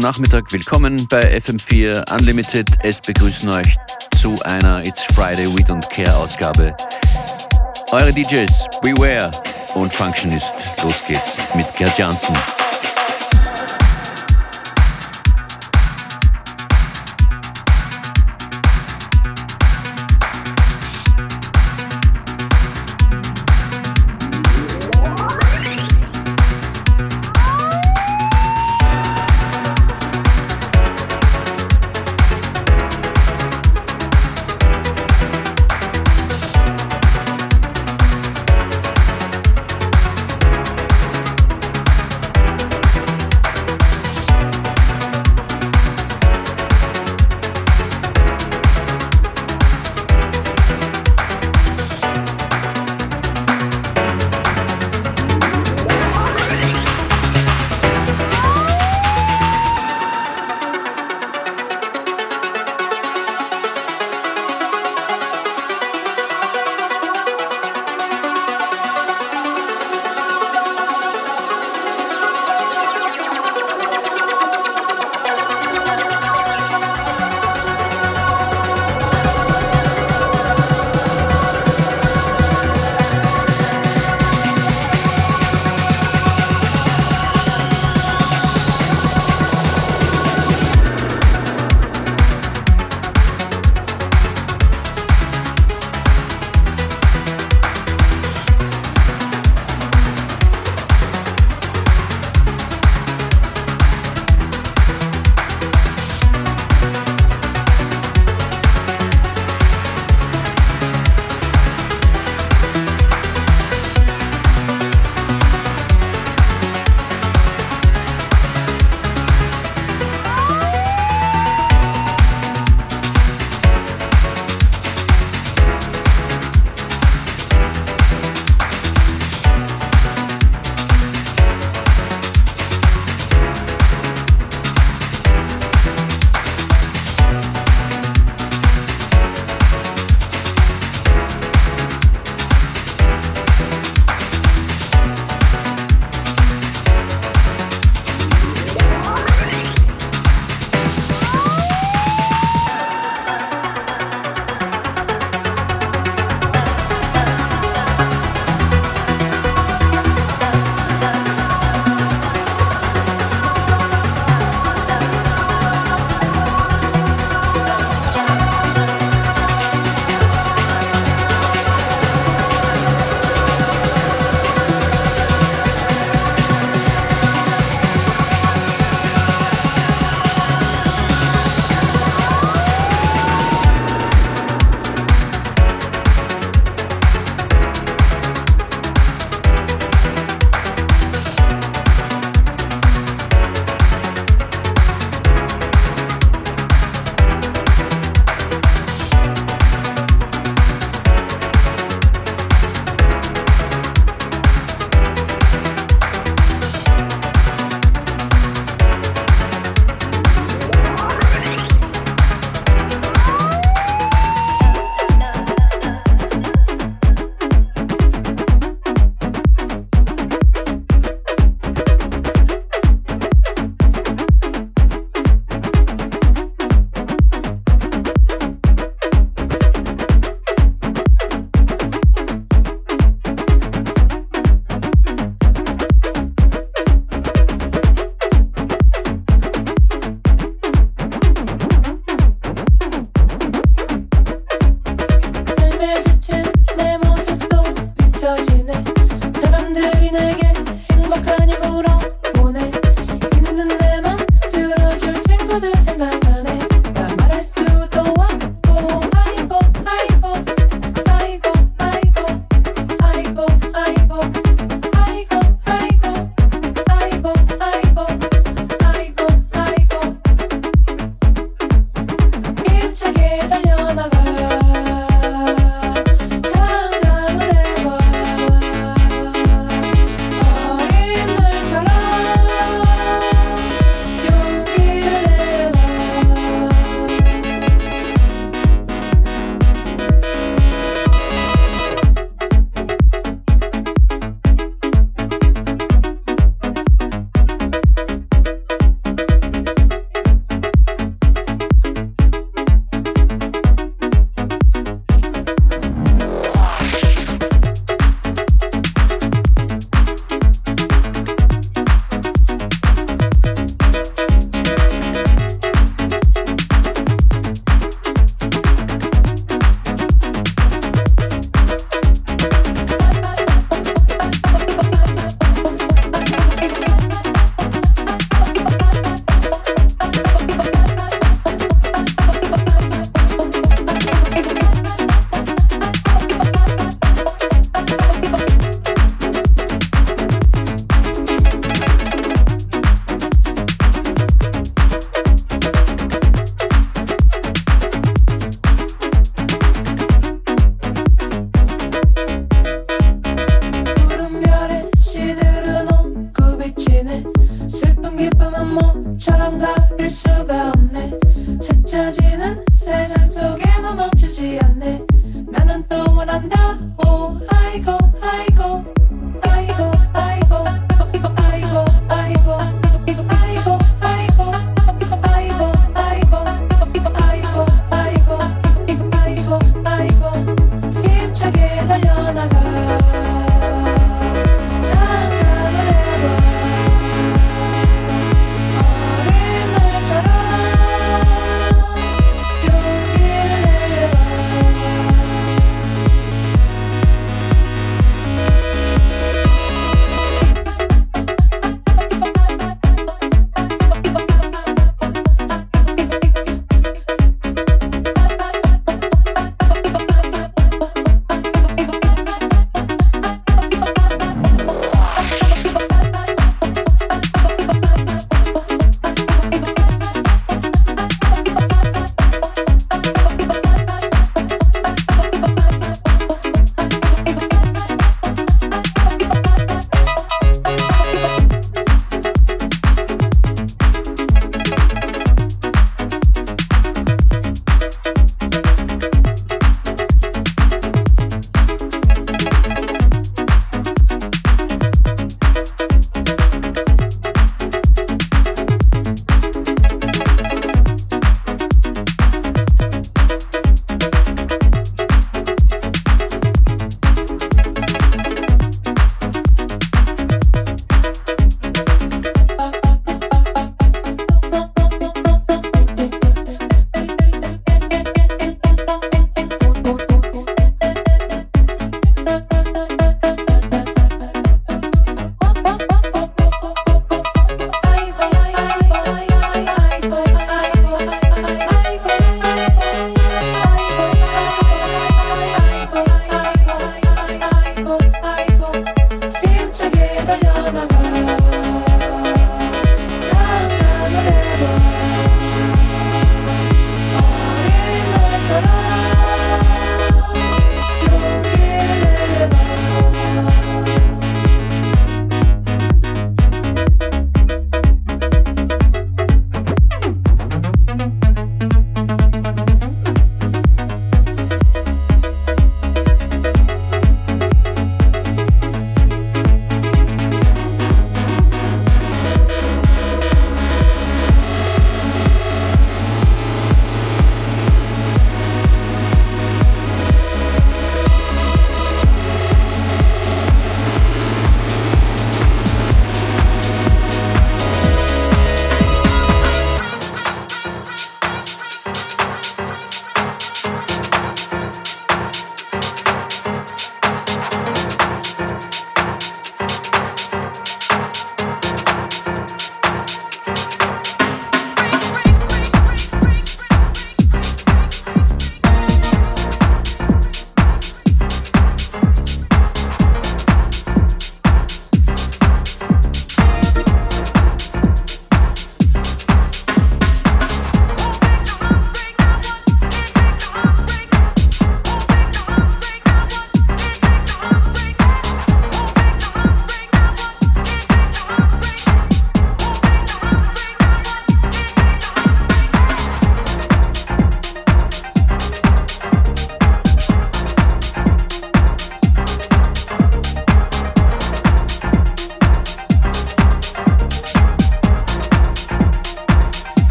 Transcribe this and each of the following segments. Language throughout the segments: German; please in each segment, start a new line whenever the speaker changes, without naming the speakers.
guten Nachmittag, willkommen bei FM4 Unlimited. Es begrüßen euch zu einer It's Friday We Don't Care Ausgabe. Eure DJs Beware und Functionist. Los geht's mit Gerd Janssen.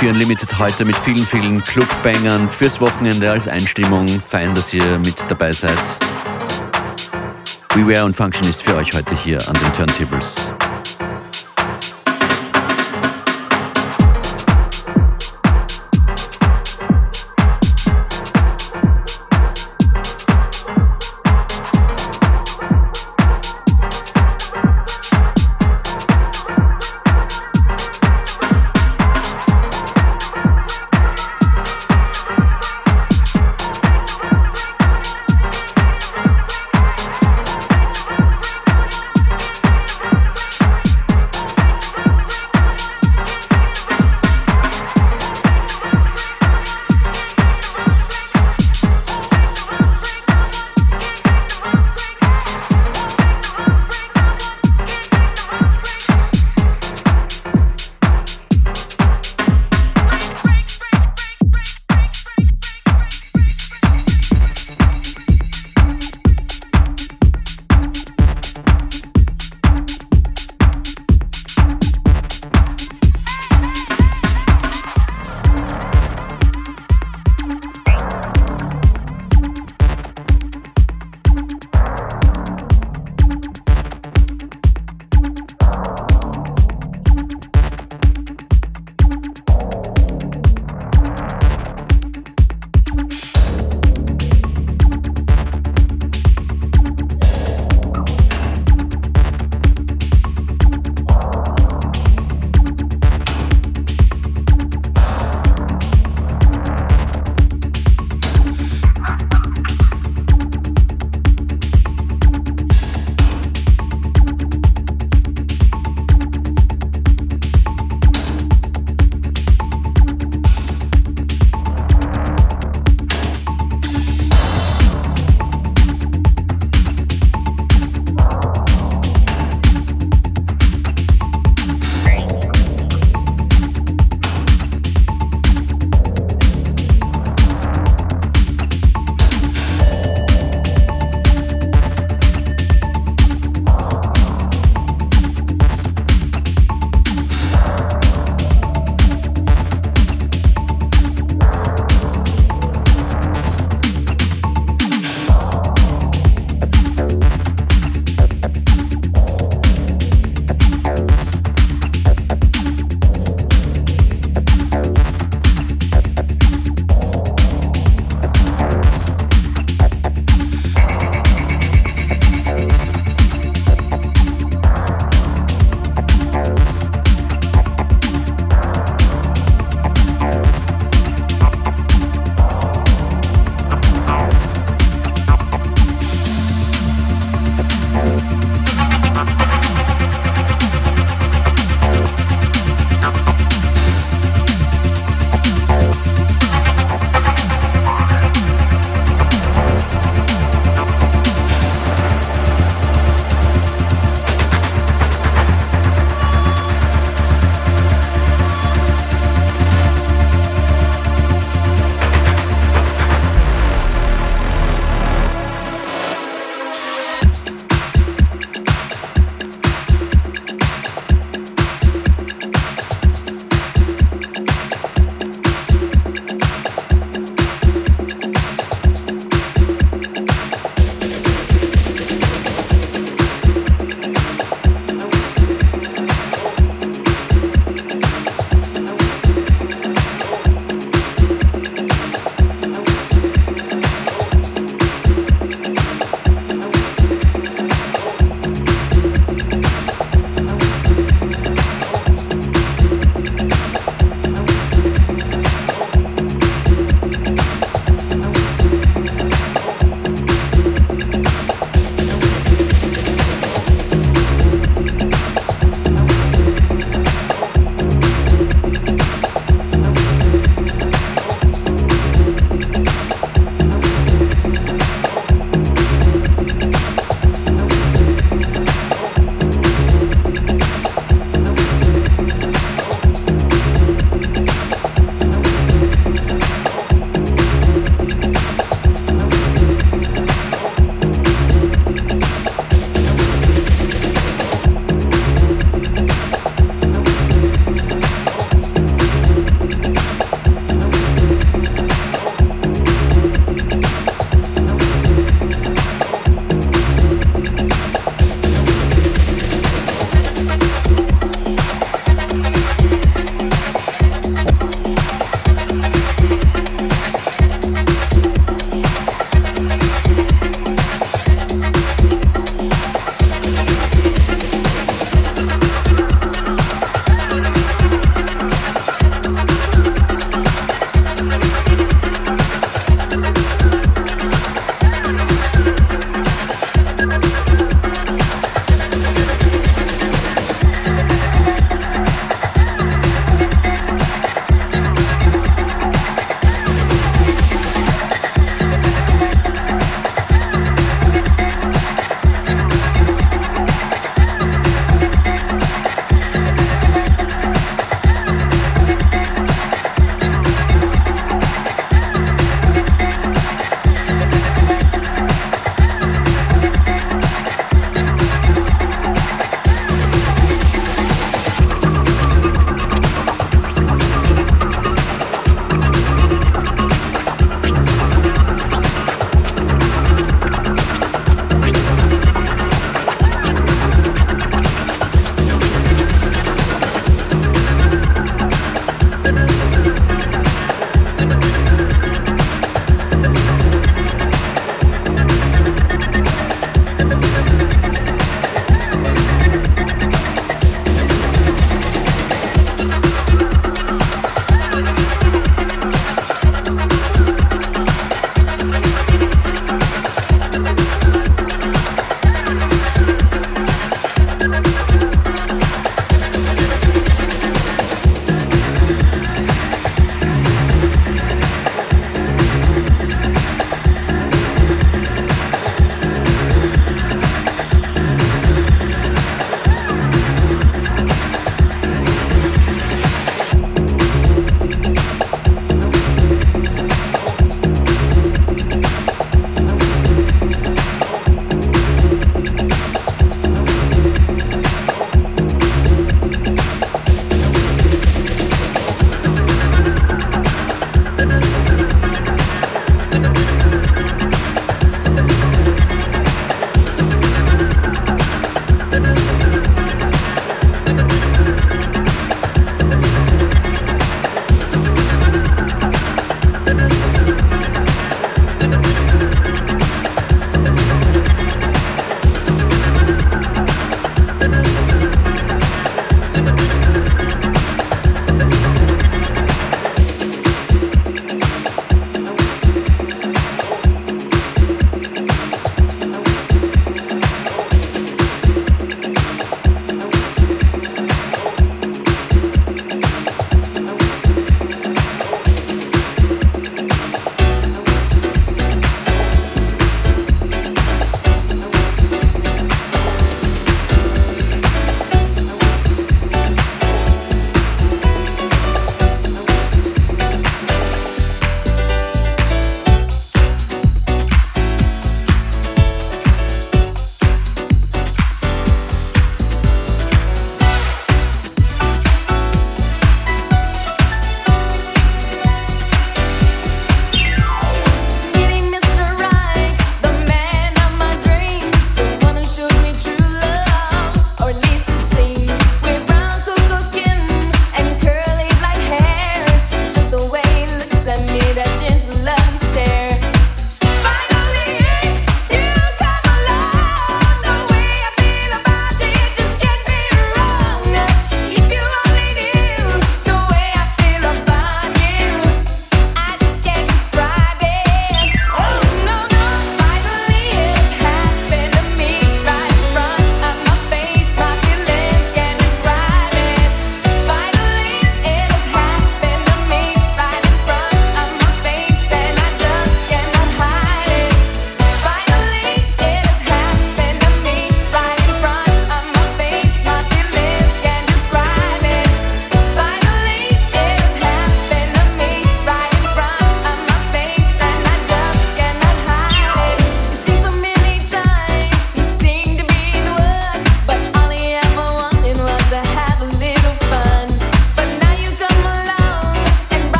FM4 Unlimited heute mit vielen, vielen Clubbangern fürs Wochenende als Einstimmung. Fein, dass ihr mit dabei seid. Beware und Function ist für euch heute hier an den Turntables.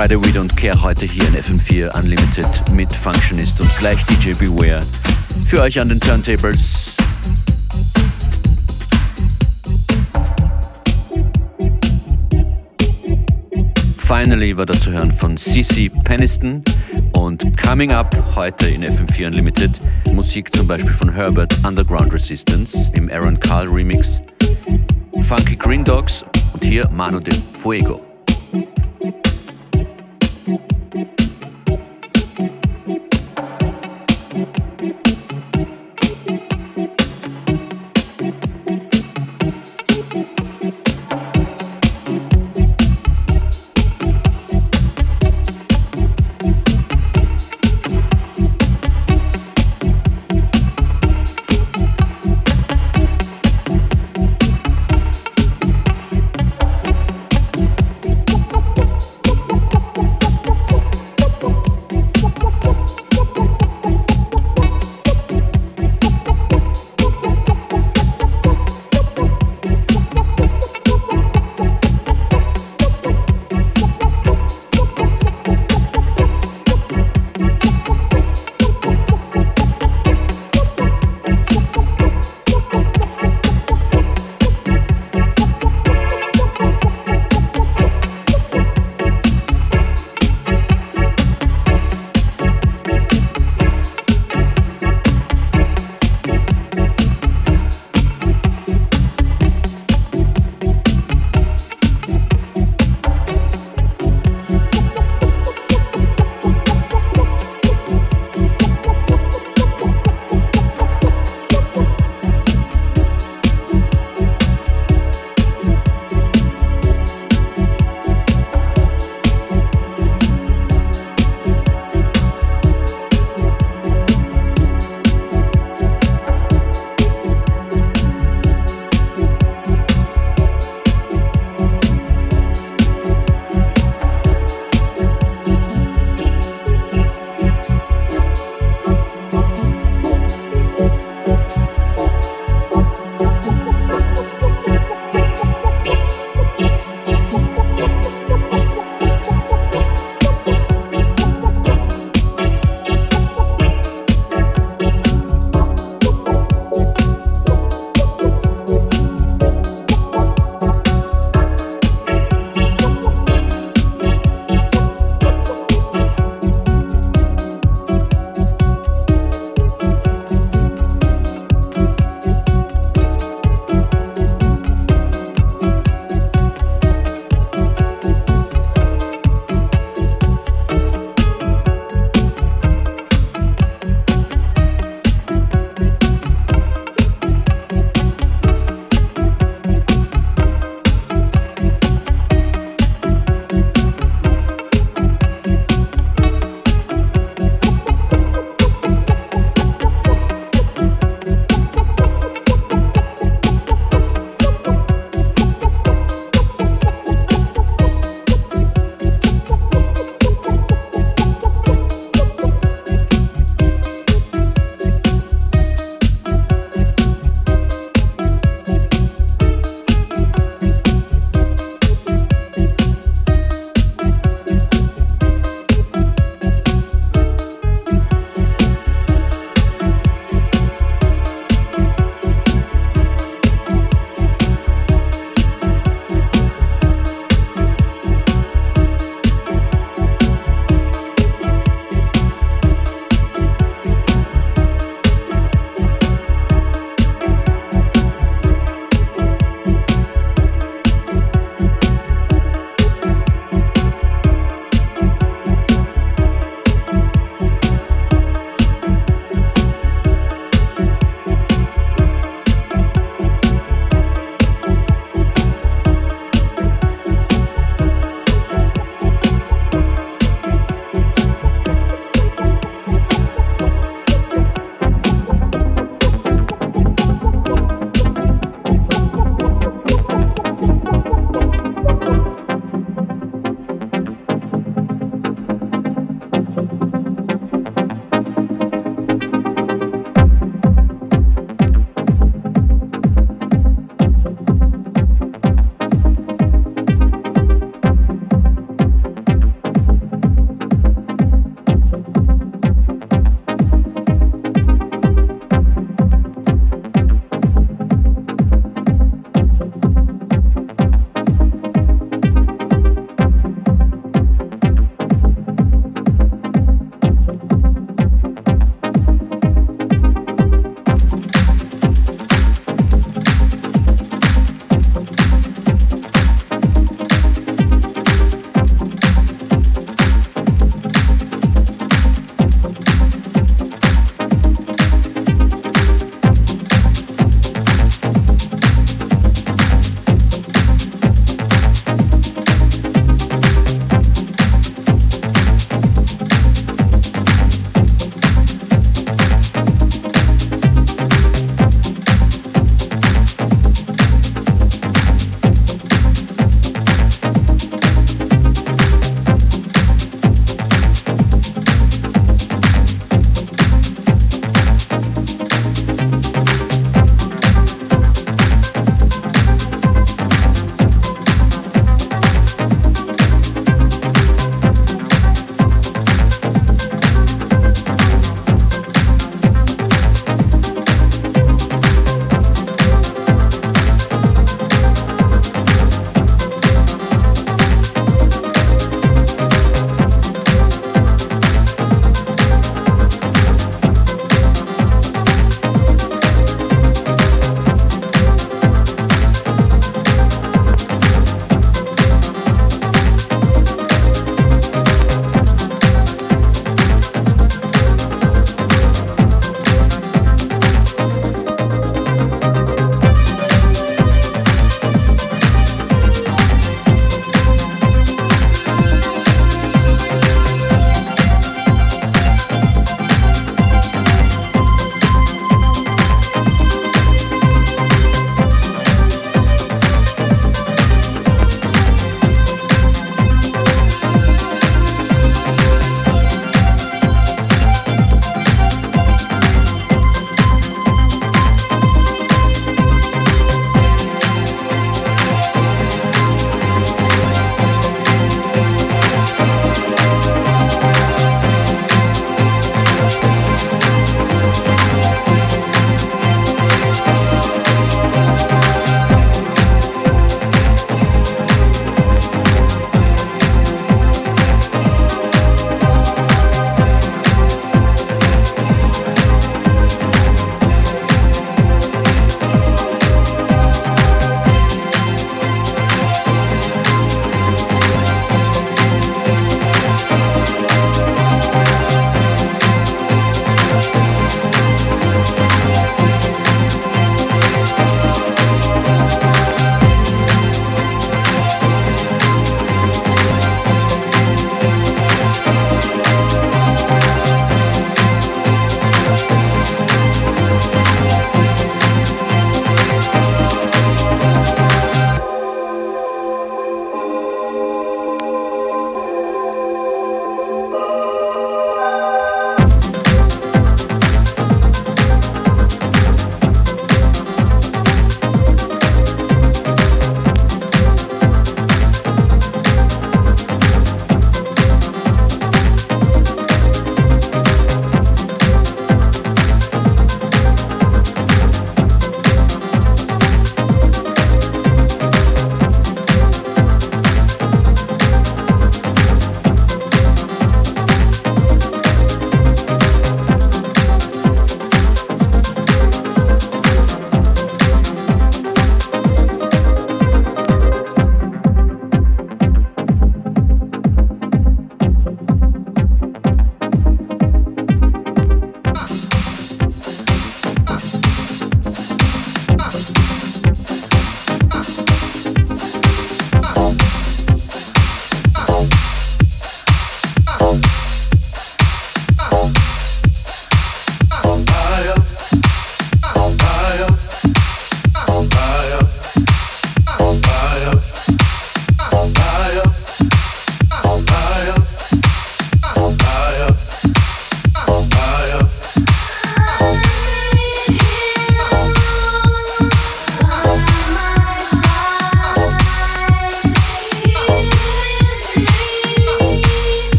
Friday, we don't care. Heute hier in FM4 Unlimited mit Functionist und gleich DJ Beware. Für euch an den Turntables. Finally war da zu hören von CC Peniston und Coming Up heute in FM4 Unlimited. Musik zum Beispiel von Herbert Underground Resistance im Aaron Carl Remix. Funky Green Dogs und hier Mano de Fuego.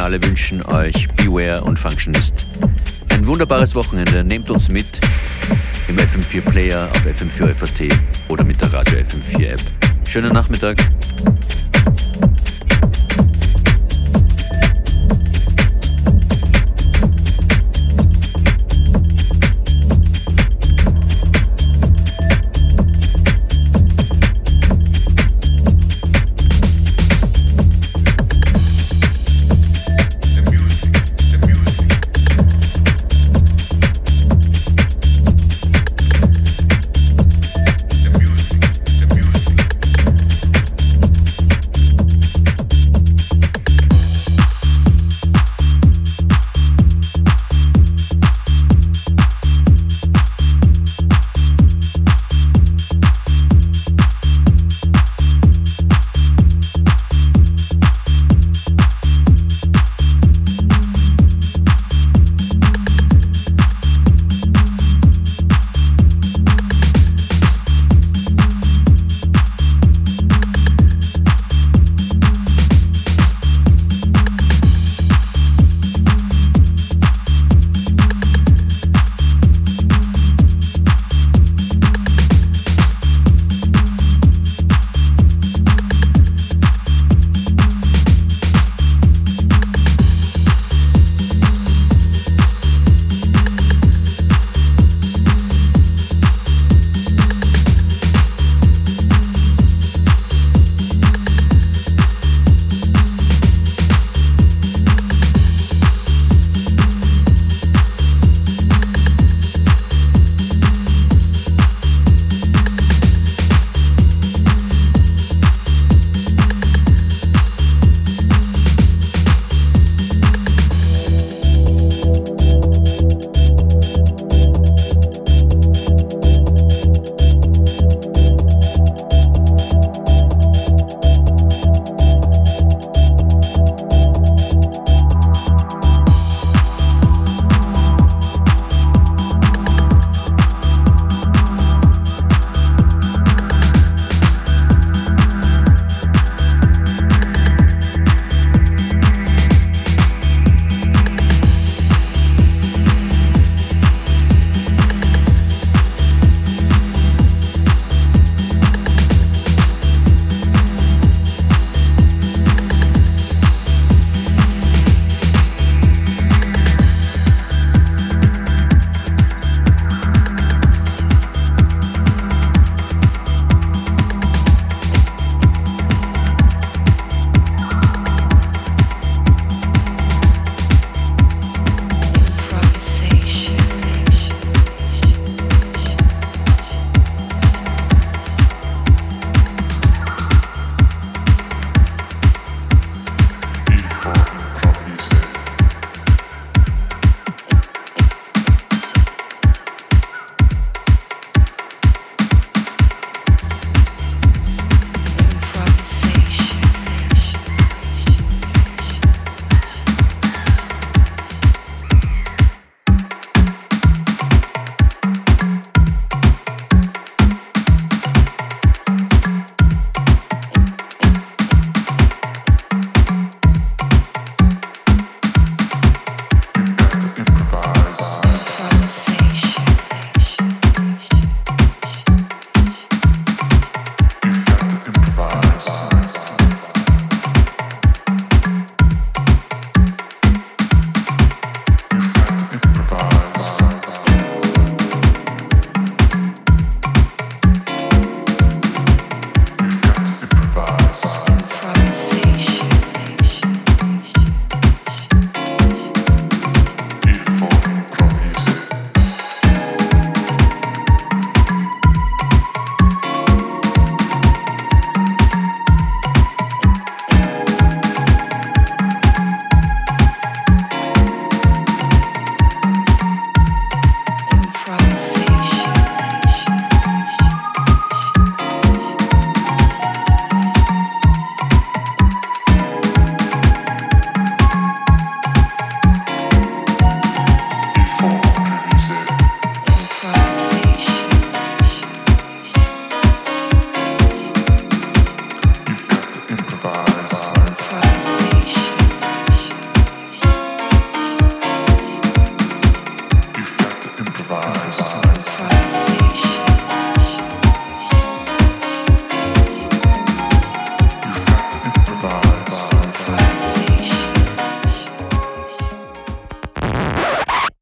Finale wünschen euch Beware und Functionist ein wunderbares Wochenende. Nehmt uns mit im FM4 Player auf FM4 FAT oder mit der Radio FM4 App. Schönen Nachmittag.